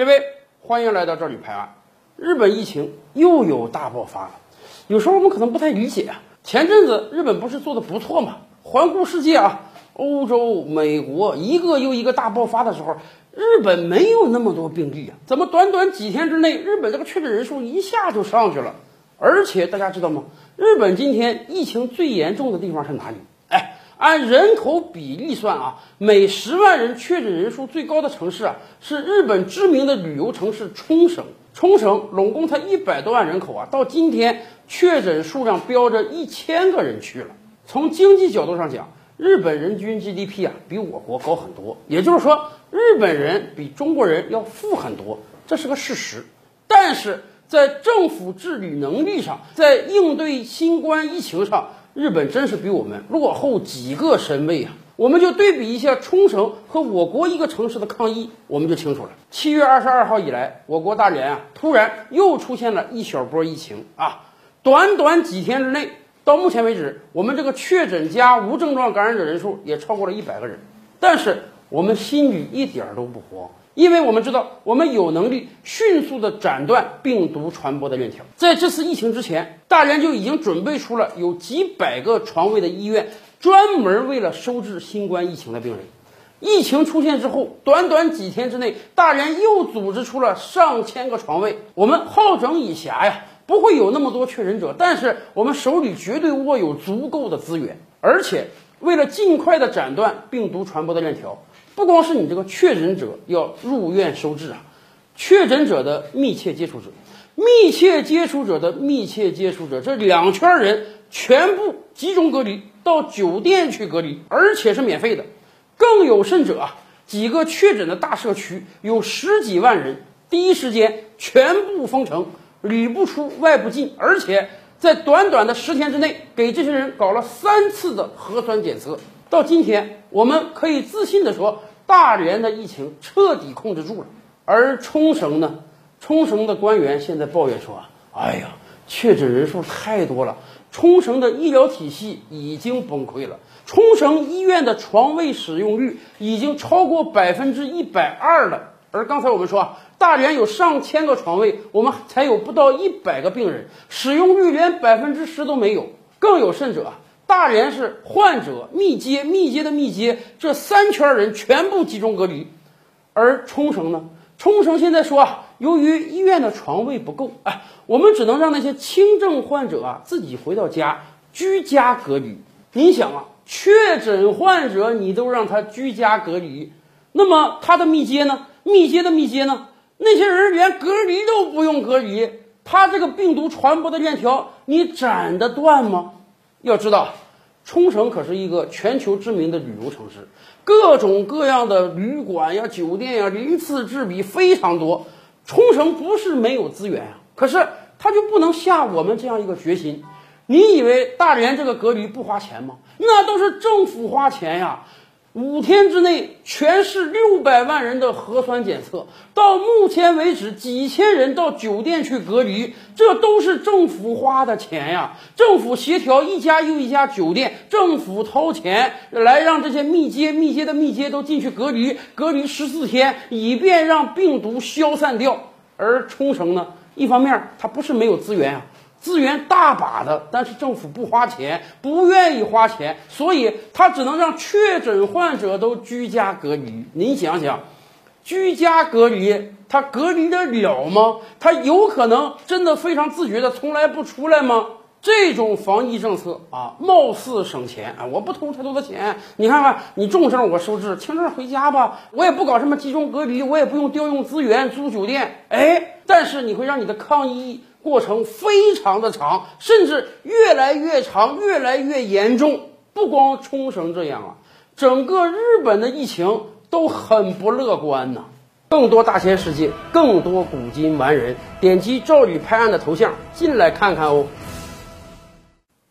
各位欢迎来到这里拍案。日本疫情又有大爆发了，有时候我们可能不太理解啊。前阵子日本不是做的不错吗？环顾世界啊，欧洲、美国一个又一个大爆发的时候，日本没有那么多病例啊，怎么短短几天之内，日本这个确诊人数一下就上去了？而且大家知道吗？日本今天疫情最严重的地方是哪里？按人口比例算啊，每十万人确诊人数最高的城市啊，是日本知名的旅游城市冲绳。冲绳拢共才一百多万人口啊，到今天确诊数量飙着一千个人去了。从经济角度上讲，日本人均 GDP 啊比我国高很多，也就是说，日本人比中国人要富很多，这是个事实。但是在政府治理能力上，在应对新冠疫情上，日本真是比我们落后几个身位啊！我们就对比一下冲绳和我国一个城市的抗疫，我们就清楚了。七月二十二号以来，我国大连啊，突然又出现了一小波疫情啊，短短几天之内，到目前为止，我们这个确诊加无症状感染者人数也超过了一百个人。但是我们心里一点都不慌。因为我们知道，我们有能力迅速的斩断病毒传播的链条。在这次疫情之前，大连就已经准备出了有几百个床位的医院，专门为了收治新冠疫情的病人。疫情出现之后，短短几天之内，大连又组织出了上千个床位。我们好整以暇呀，不会有那么多确诊者，但是我们手里绝对握有足够的资源，而且为了尽快的斩断病毒传播的链条。不光是你这个确诊者要入院收治啊，确诊者的密切接触者、密切接触者的密切接触者，这两圈人全部集中隔离到酒店去隔离，而且是免费的。更有甚者啊，几个确诊的大社区有十几万人，第一时间全部封城，里不出外不进，而且在短短的十天之内，给这些人搞了三次的核酸检测。到今天，我们可以自信地说。大连的疫情彻底控制住了，而冲绳呢？冲绳的官员现在抱怨说：“哎呀，确诊人数太多了，冲绳的医疗体系已经崩溃了。冲绳医院的床位使用率已经超过百分之一百二了。而刚才我们说啊，大连有上千个床位，我们才有不到一百个病人，使用率连百分之十都没有。更有甚者。”大连是患者密接、密接的密接，这三圈人全部集中隔离。而冲绳呢？冲绳现在说啊，由于医院的床位不够，哎，我们只能让那些轻症患者啊自己回到家居家隔离。你想啊，确诊患者你都让他居家隔离，那么他的密接呢？密接的密接呢？那些人连隔离都不用隔离，他这个病毒传播的链条你斩得断吗？要知道，冲绳可是一个全球知名的旅游城市，各种各样的旅馆呀、酒店呀，鳞次栉比，非常多。冲绳不是没有资源啊，可是他就不能下我们这样一个决心。你以为大连这个隔离不花钱吗？那都是政府花钱呀。五天之内，全市六百万人的核酸检测，到目前为止，几千人到酒店去隔离，这都是政府花的钱呀！政府协调一家又一家酒店，政府掏钱来让这些密接、密接的密接都进去隔离，隔离十四天，以便让病毒消散掉。而冲绳呢，一方面它不是没有资源啊。资源大把的，但是政府不花钱，不愿意花钱，所以他只能让确诊患者都居家隔离。您想想，居家隔离，他隔离得了吗？他有可能真的非常自觉的从来不出来吗？这种防疫政策啊，貌似省钱啊，我不投太多的钱。你看看，你重症我收治，轻症回家吧，我也不搞什么集中隔离，我也不用调用资源租酒店。哎，但是你会让你的抗疫。过程非常的长，甚至越来越长，越来越严重。不光冲绳这样啊，整个日本的疫情都很不乐观呐。更多大千世界，更多古今完人，点击赵宇拍案的头像进来看看哦。